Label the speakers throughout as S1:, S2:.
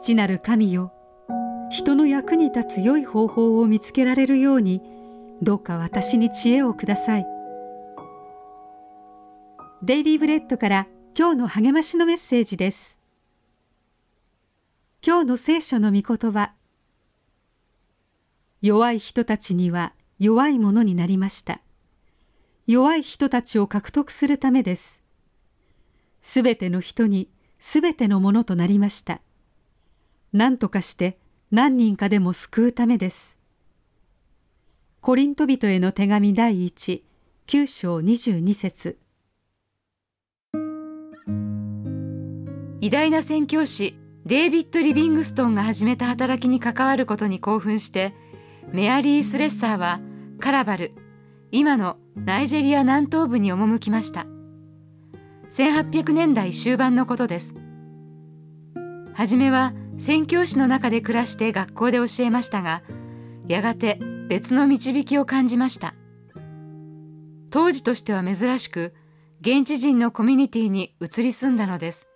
S1: 父なる神よ人の役に立つ良い方法を見つけられるようにどうか私に知恵をください。デイリーブレッドから今日の励ましのメッセージです。今日の聖書の御言葉弱い人たちには弱いものになりました。弱い人たちを獲得するためです。すべての人にすべてのものとなりました。何とかして何人かでも救うためです。コリント人への手紙第一9章22節。
S2: 偉大な宣教師デイビッド・リビングストンが始めた働きに関わることに興奮してメアリー・スレッサーはカラバル今のナイジェリア南東部に赴きました。1800年代終盤のことです。初めは宣教師の中で暮らして学校で教えましたがやがて別の導きを感じました。当時としては珍しく現地人のコミュニティに移り住んだのです。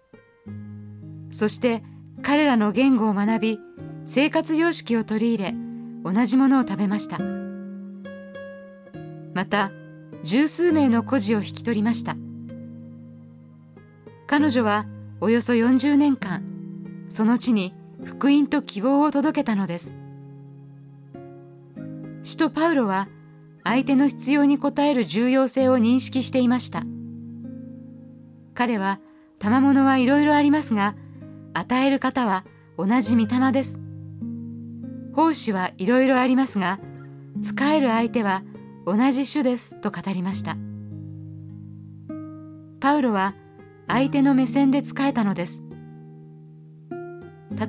S2: そして彼らの言語を学び生活様式を取り入れ同じものを食べました。また十数名の孤児を引き取りました。彼女はおよそ40年間その地に福音と希望を届けたのです。使徒パウロは相手の必要に応える重要性を認識していました。彼は賜物はいろいろありますが与える方は同じ御霊です。奉仕はいろいろありますが使える相手は同じ種ですと語りました。パウロは相手の目線で使えたのです。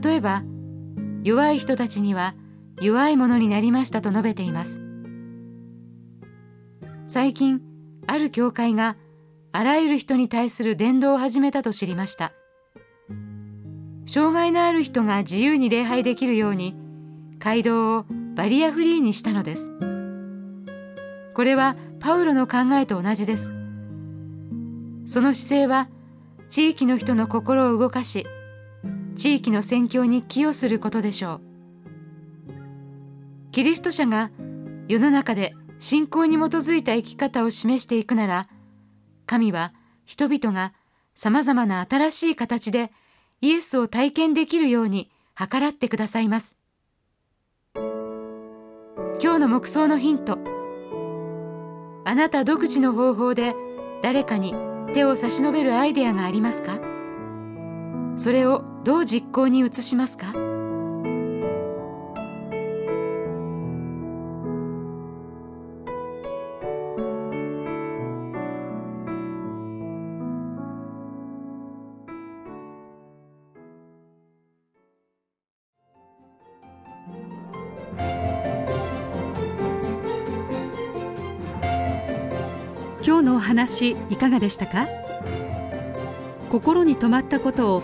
S2: 例えば弱い人たちには弱いものになりましたと述べています。最近ある教会があらゆる人に対する伝道を始めたと知りました。障害のある人が自由に礼拝できるように街道をバリアフリーにしたのです。これはパウロの考えと同じです。その姿勢は地域の人の心を動かし地域の宣教に寄与することでしょう。キリスト者が世の中で信仰に基づいた生き方を示していくなら神は人々がさまざまな新しい形でイエスを体験できるように計らってくださいます。今日の黙想のヒント。あなた独自の方法で誰かに手を差し伸べるアイデアがありますか？それをどう実行に移しますか？
S1: 今日のお話いかがでしたか？心に留まったことを